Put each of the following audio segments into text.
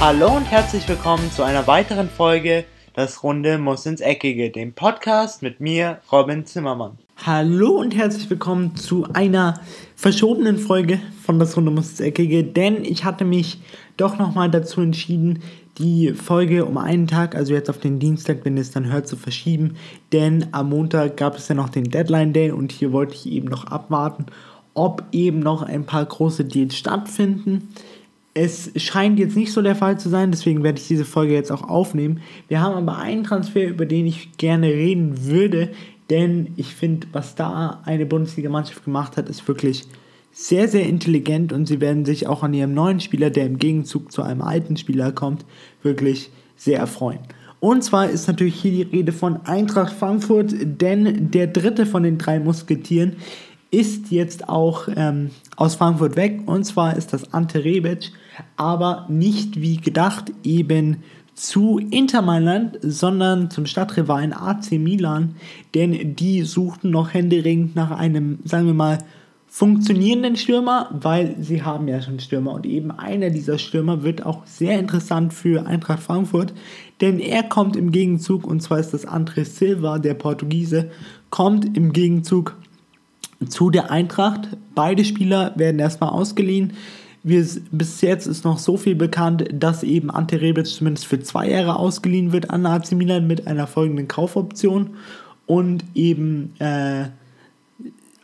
Hallo und herzlich willkommen zu einer weiteren Folge Das Runde muss ins Eckige, dem Podcast mit mir, Robin Zimmermann. Hallo und herzlich willkommen zu einer verschobenen Folge von Das Runde muss ins Eckige, denn ich hatte mich doch nochmal dazu entschieden, die Folge um einen Tag, also jetzt auf den Dienstag, wenn ihr es dann hört, zu verschieben, denn am Montag gab es ja noch den Deadline Day und hier wollte ich eben noch abwarten, ob eben noch ein paar große Deals stattfinden. Es scheint jetzt nicht so der Fall zu sein, deswegen werde ich diese Folge jetzt auch aufnehmen. Wir haben aber einen Transfer, über den ich gerne reden würde, denn ich finde, was da eine Bundesliga-Mannschaft gemacht hat, ist wirklich sehr, sehr intelligent und sie werden sich auch an ihrem neuen Spieler, der im Gegenzug zu einem alten Spieler kommt, wirklich sehr erfreuen. Und zwar ist natürlich hier die Rede von Eintracht Frankfurt, denn der dritte von den drei Musketieren ist jetzt auch ähm, aus Frankfurt weg. Und zwar ist das Ante Rebic, aber nicht wie gedacht eben zu Inter Mailand, sondern zum Stadtrivalen AC Milan, denn die suchten noch händeringend nach einem, sagen wir mal, funktionierenden Stürmer, weil sie haben ja schon Stürmer. Und eben einer dieser Stürmer wird auch sehr interessant für Eintracht Frankfurt, denn er kommt im Gegenzug, und zwar ist das André Silva, der Portugiese, kommt im Gegenzug zu der Eintracht. Beide Spieler werden erstmal ausgeliehen. Wir, bis jetzt ist noch so viel bekannt, dass eben Ante Rebic zumindest für zwei Jahre ausgeliehen wird an AC Milan mit einer folgenden Kaufoption und eben äh,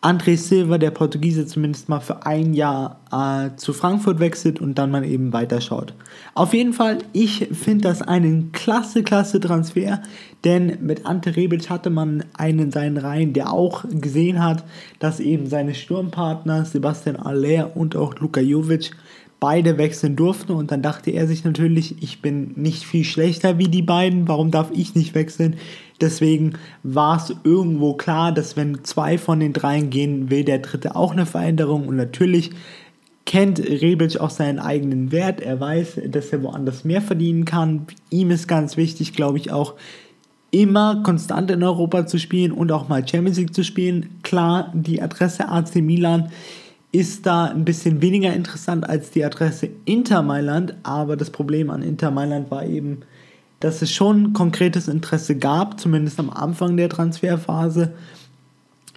André Silva, der Portugiese, zumindest mal für ein Jahr äh, zu Frankfurt wechselt und dann man eben weiterschaut. Auf jeden Fall, ich finde das einen klasse, klasse Transfer, denn mit Ante Rebic hatte man einen in seinen Reihen, der auch gesehen hat, dass eben seine Sturmpartner Sebastian Aller und auch Luka Jovic beide wechseln durften und dann dachte er sich natürlich, ich bin nicht viel schlechter wie die beiden, warum darf ich nicht wechseln? Deswegen war es irgendwo klar, dass wenn zwei von den dreien gehen, will der dritte auch eine Veränderung und natürlich kennt Rebic auch seinen eigenen Wert. Er weiß, dass er woanders mehr verdienen kann. Ihm ist ganz wichtig, glaube ich, auch immer konstant in Europa zu spielen und auch mal Champions League zu spielen. Klar, die Adresse AC Milan ist da ein bisschen weniger interessant als die Adresse Inter Mailand, aber das Problem an Inter Mailand war eben, dass es schon konkretes Interesse gab, zumindest am Anfang der Transferphase.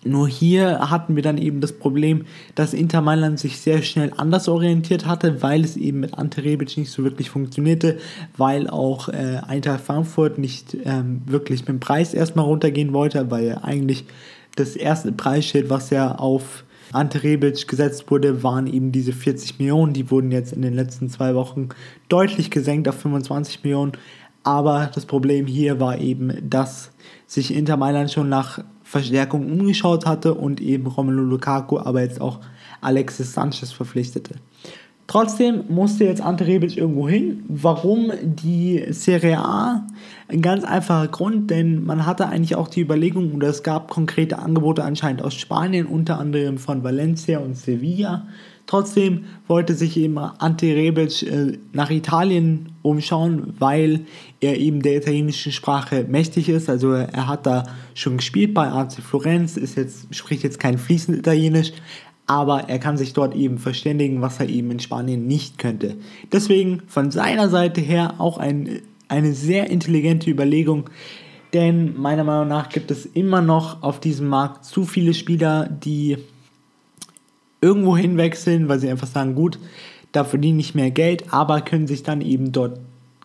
Nur hier hatten wir dann eben das Problem, dass Inter Mailand sich sehr schnell anders orientiert hatte, weil es eben mit Ante Rebic nicht so wirklich funktionierte, weil auch äh, Eintracht Frankfurt nicht ähm, wirklich mit dem Preis erstmal runtergehen wollte, weil eigentlich das erste Preisschild, was ja auf Ante Rebic gesetzt wurde, waren eben diese 40 Millionen. Die wurden jetzt in den letzten zwei Wochen deutlich gesenkt auf 25 Millionen. Aber das Problem hier war eben, dass sich Inter Mailand schon nach Verstärkung umgeschaut hatte und eben Romelu Lukaku, aber jetzt auch Alexis Sanchez verpflichtete. Trotzdem musste jetzt Ante Rebic irgendwo hin. Warum die Serie A? Ein ganz einfacher Grund, denn man hatte eigentlich auch die Überlegung, oder es gab konkrete Angebote anscheinend aus Spanien, unter anderem von Valencia und Sevilla. Trotzdem wollte sich eben Ante Rebic äh, nach Italien umschauen, weil er eben der italienischen Sprache mächtig ist. Also er hat da schon gespielt bei AC Florenz, ist jetzt, spricht jetzt kein fließend Italienisch, aber er kann sich dort eben verständigen, was er eben in Spanien nicht könnte. Deswegen von seiner Seite her auch ein, eine sehr intelligente Überlegung, denn meiner Meinung nach gibt es immer noch auf diesem Markt zu viele Spieler, die irgendwo hinwechseln, weil sie einfach sagen, gut, da verdiene ich mehr Geld, aber können sich dann eben dort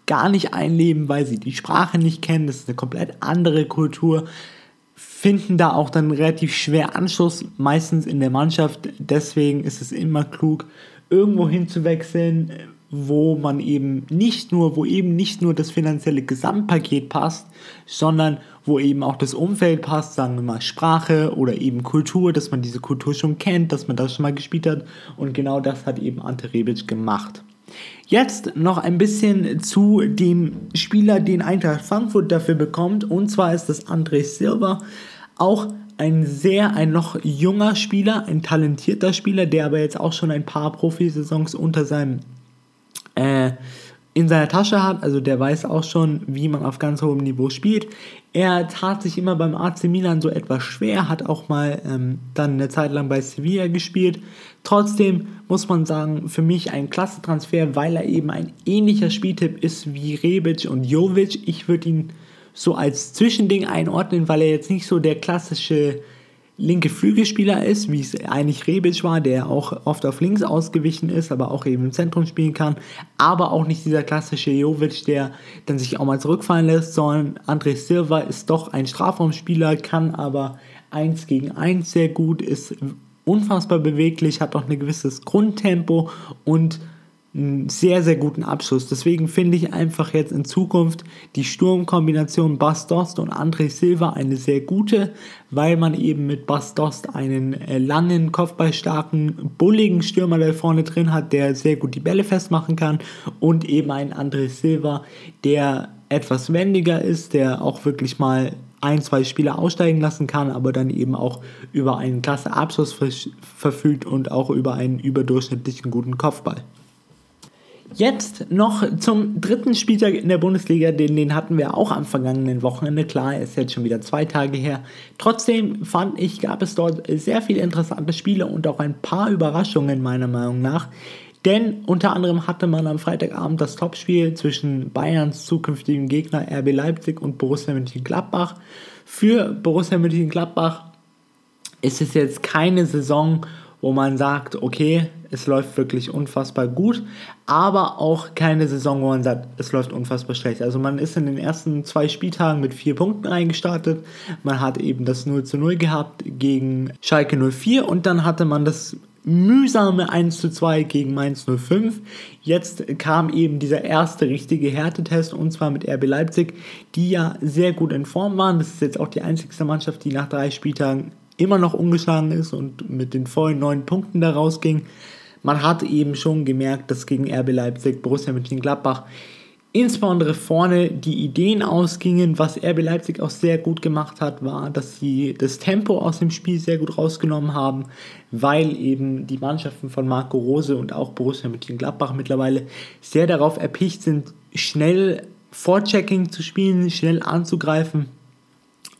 gar nicht einleben, weil sie die Sprache nicht kennen. Das ist eine komplett andere Kultur finden da auch dann relativ schwer Anschluss, meistens in der Mannschaft. Deswegen ist es immer klug, irgendwo hinzuwechseln, wo man eben nicht nur, wo eben nicht nur das finanzielle Gesamtpaket passt, sondern wo eben auch das Umfeld passt, sagen wir mal Sprache oder eben Kultur, dass man diese Kultur schon kennt, dass man das schon mal gespielt hat und genau das hat eben Ante Rebic gemacht. Jetzt noch ein bisschen zu dem Spieler, den Eintracht Frankfurt dafür bekommt und zwar ist das André Silva. Auch ein sehr, ein noch junger Spieler, ein talentierter Spieler, der aber jetzt auch schon ein paar Profisaisons unter seinem, äh, in seiner Tasche hat, also der weiß auch schon, wie man auf ganz hohem Niveau spielt. Er tat sich immer beim AC Milan so etwas schwer, hat auch mal ähm, dann eine Zeit lang bei Sevilla gespielt. Trotzdem muss man sagen, für mich ein klasse Transfer, weil er eben ein ähnlicher Spieltipp ist wie Rebic und Jovic. Ich würde ihn so als Zwischending einordnen, weil er jetzt nicht so der klassische linke Flügelspieler ist, wie es eigentlich Rebic war, der auch oft auf links ausgewichen ist, aber auch eben im Zentrum spielen kann, aber auch nicht dieser klassische Jovic, der dann sich auch mal zurückfallen lässt, sondern André Silva ist doch ein Strafraumspieler, kann aber 1 gegen 1 sehr gut, ist unfassbar beweglich, hat auch ein gewisses Grundtempo und einen sehr, sehr guten Abschluss. Deswegen finde ich einfach jetzt in Zukunft die Sturmkombination Bastost und André Silva eine sehr gute, weil man eben mit Bastost einen äh, langen, kopfballstarken, bulligen Stürmer da vorne drin hat, der sehr gut die Bälle festmachen kann und eben einen André Silva, der etwas wendiger ist, der auch wirklich mal ein, zwei Spieler aussteigen lassen kann, aber dann eben auch über einen klasse Abschluss verfügt und auch über einen überdurchschnittlichen guten Kopfball. Jetzt noch zum dritten Spieltag in der Bundesliga, den, den hatten wir auch am vergangenen Wochenende. Klar, ist jetzt schon wieder zwei Tage her. Trotzdem fand ich, gab es dort sehr viele interessante Spiele und auch ein paar Überraschungen meiner Meinung nach. Denn unter anderem hatte man am Freitagabend das Topspiel zwischen Bayerns zukünftigem Gegner RB Leipzig und Borussia Mönchengladbach. Für Borussia Mönchengladbach ist es jetzt keine Saison, wo man sagt, okay, es läuft wirklich unfassbar gut, aber auch keine Saison, wo man sagt, es läuft unfassbar schlecht. Also man ist in den ersten zwei Spieltagen mit vier Punkten eingestartet, man hat eben das 0 zu 0 gehabt gegen Schalke 04 und dann hatte man das mühsame 1 zu 2 gegen Mainz 05. Jetzt kam eben dieser erste richtige Härtetest und zwar mit RB Leipzig, die ja sehr gut in Form waren. Das ist jetzt auch die einzigste Mannschaft, die nach drei Spieltagen immer noch ungeschlagen ist und mit den vollen neun Punkten da rausging. Man hat eben schon gemerkt, dass gegen RB Leipzig, Borussia Mönchengladbach insbesondere vorne die Ideen ausgingen. Was RB Leipzig auch sehr gut gemacht hat, war, dass sie das Tempo aus dem Spiel sehr gut rausgenommen haben, weil eben die Mannschaften von Marco Rose und auch Borussia Mönchengladbach mittlerweile sehr darauf erpicht sind, schnell Vorchecking zu spielen, schnell anzugreifen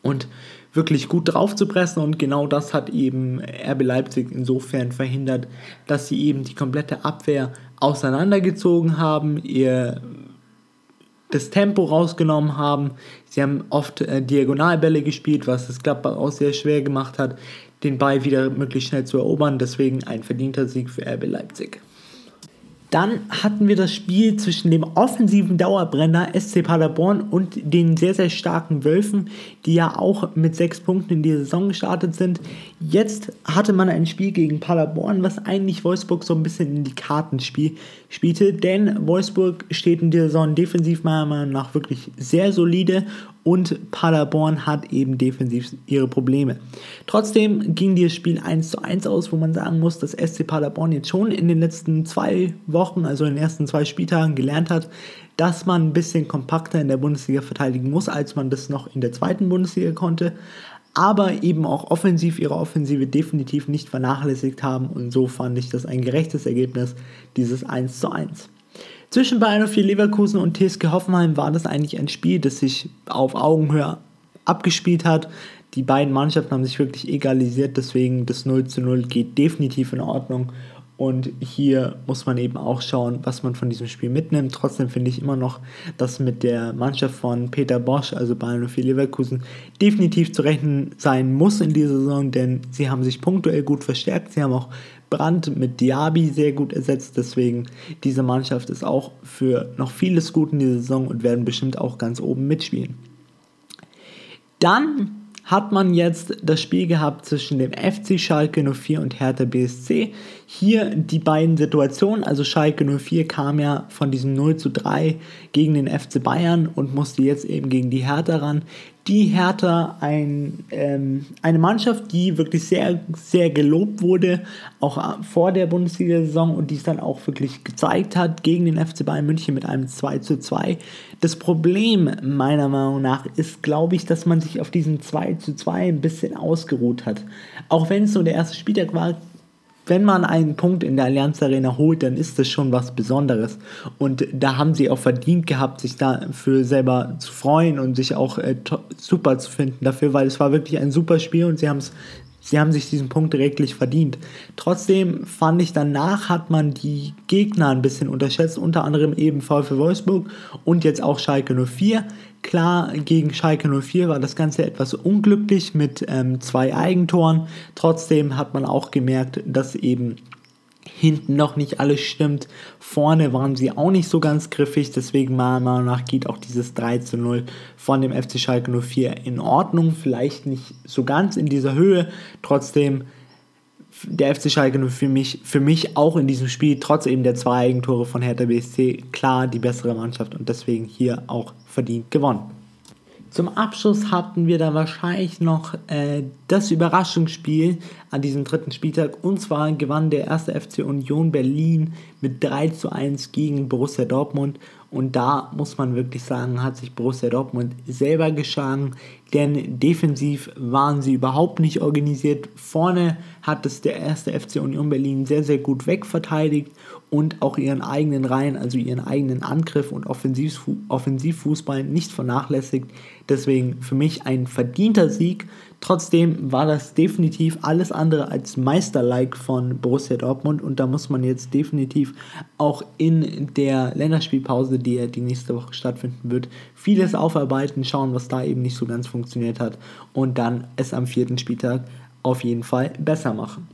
und wirklich gut drauf zu pressen und genau das hat eben RB Leipzig insofern verhindert, dass sie eben die komplette Abwehr auseinandergezogen haben, ihr das Tempo rausgenommen haben. Sie haben oft äh, Diagonalbälle gespielt, was das Gladbach auch sehr schwer gemacht hat, den Ball wieder möglichst schnell zu erobern. Deswegen ein verdienter Sieg für RB Leipzig. Dann hatten wir das Spiel zwischen dem offensiven Dauerbrenner SC Paderborn und den sehr, sehr starken Wölfen, die ja auch mit sechs Punkten in die Saison gestartet sind. Jetzt hatte man ein Spiel gegen Paderborn, was eigentlich Wolfsburg so ein bisschen in die Karten spiel spielte, denn Wolfsburg steht in dieser Saison defensiv meiner Meinung nach wirklich sehr solide und Paderborn hat eben defensiv ihre Probleme. Trotzdem ging dieses Spiel 1 zu 1 aus, wo man sagen muss, dass SC Paderborn jetzt schon in den letzten zwei Wochen, also in den ersten zwei Spieltagen gelernt hat, dass man ein bisschen kompakter in der Bundesliga verteidigen muss, als man das noch in der zweiten Bundesliga konnte, aber eben auch offensiv ihre Offensive definitiv nicht vernachlässigt haben und so fand ich das ein gerechtes Ergebnis, dieses 1 zu 1. Zwischen Bayern 04 Leverkusen und TSG Hoffenheim war das eigentlich ein Spiel, das sich auf Augenhöhe abgespielt hat. Die beiden Mannschaften haben sich wirklich egalisiert, deswegen das 0 zu 0 geht definitiv in Ordnung. Und hier muss man eben auch schauen, was man von diesem Spiel mitnimmt. Trotzdem finde ich immer noch, dass mit der Mannschaft von Peter Bosch, also Bayern 04 Leverkusen, definitiv zu rechnen sein muss in dieser Saison, denn sie haben sich punktuell gut verstärkt. Sie haben auch Brandt mit Diaby sehr gut ersetzt. Deswegen, diese Mannschaft ist auch für noch vieles gut in dieser Saison und werden bestimmt auch ganz oben mitspielen. Dann hat man jetzt das Spiel gehabt zwischen dem FC Schalke 04 und Hertha BSC. Hier die beiden Situationen, also Schalke 04 kam ja von diesem 0 zu 3 gegen den FC Bayern und musste jetzt eben gegen die Hertha ran die Hertha ein, ähm, eine Mannschaft, die wirklich sehr, sehr gelobt wurde, auch vor der Bundesliga-Saison und die es dann auch wirklich gezeigt hat gegen den FC Bayern München mit einem 2 zu 2. Das Problem meiner Meinung nach ist, glaube ich, dass man sich auf diesen 2 zu 2 ein bisschen ausgeruht hat. Auch wenn es so der erste Spieltag war, wenn man einen Punkt in der Allianz Arena holt, dann ist das schon was Besonderes. Und da haben sie auch verdient gehabt, sich dafür selber zu freuen und sich auch äh, super zu finden dafür, weil es war wirklich ein super Spiel und sie haben es Sie haben sich diesen Punkt reglich verdient. Trotzdem fand ich danach hat man die Gegner ein bisschen unterschätzt, unter anderem eben VfL Wolfsburg und jetzt auch Schalke 04. Klar, gegen Schalke 04 war das Ganze etwas unglücklich mit ähm, zwei Eigentoren. Trotzdem hat man auch gemerkt, dass eben hinten noch nicht alles stimmt. Vorne waren sie auch nicht so ganz griffig, deswegen meiner Meinung nach geht auch dieses 3 zu 0 von dem FC Schalke 04 in Ordnung. Vielleicht nicht so ganz in dieser Höhe, trotzdem der FC Schalke für mich, für mich auch in diesem Spiel, trotz eben der zwei Eigentore von Hertha BSC, klar die bessere Mannschaft und deswegen hier auch verdient gewonnen. Zum Abschluss hatten wir dann wahrscheinlich noch äh, das Überraschungsspiel an diesem dritten Spieltag. Und zwar gewann der erste FC Union Berlin mit 3 zu 1 gegen Borussia Dortmund. Und da muss man wirklich sagen, hat sich Borussia Dortmund selber geschlagen, denn defensiv waren sie überhaupt nicht organisiert. Vorne hat es der erste FC Union Berlin sehr, sehr gut wegverteidigt und auch ihren eigenen Reihen, also ihren eigenen Angriff und Offensivfußball nicht vernachlässigt. Deswegen für mich ein verdienter Sieg. Trotzdem war das definitiv alles andere als Meisterlike von Borussia Dortmund und da muss man jetzt definitiv auch in der Länderspielpause, die ja die nächste Woche stattfinden wird, vieles aufarbeiten, schauen, was da eben nicht so ganz funktioniert hat und dann es am vierten Spieltag auf jeden Fall besser machen.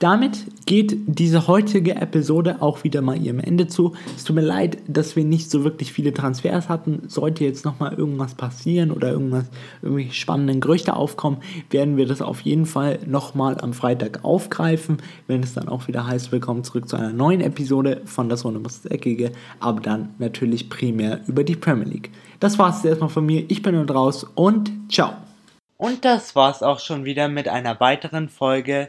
Damit geht diese heutige Episode auch wieder mal ihrem Ende zu. Es tut mir leid, dass wir nicht so wirklich viele Transfers hatten. Sollte jetzt nochmal irgendwas passieren oder irgendwas, irgendwelche spannenden Gerüchte aufkommen, werden wir das auf jeden Fall nochmal am Freitag aufgreifen, wenn es dann auch wieder heißt, willkommen zurück zu einer neuen Episode von Das Runde muss das Eckige, aber dann natürlich primär über die Premier League. Das war es erstmal von mir. Ich bin nun raus und ciao. Und das war's auch schon wieder mit einer weiteren Folge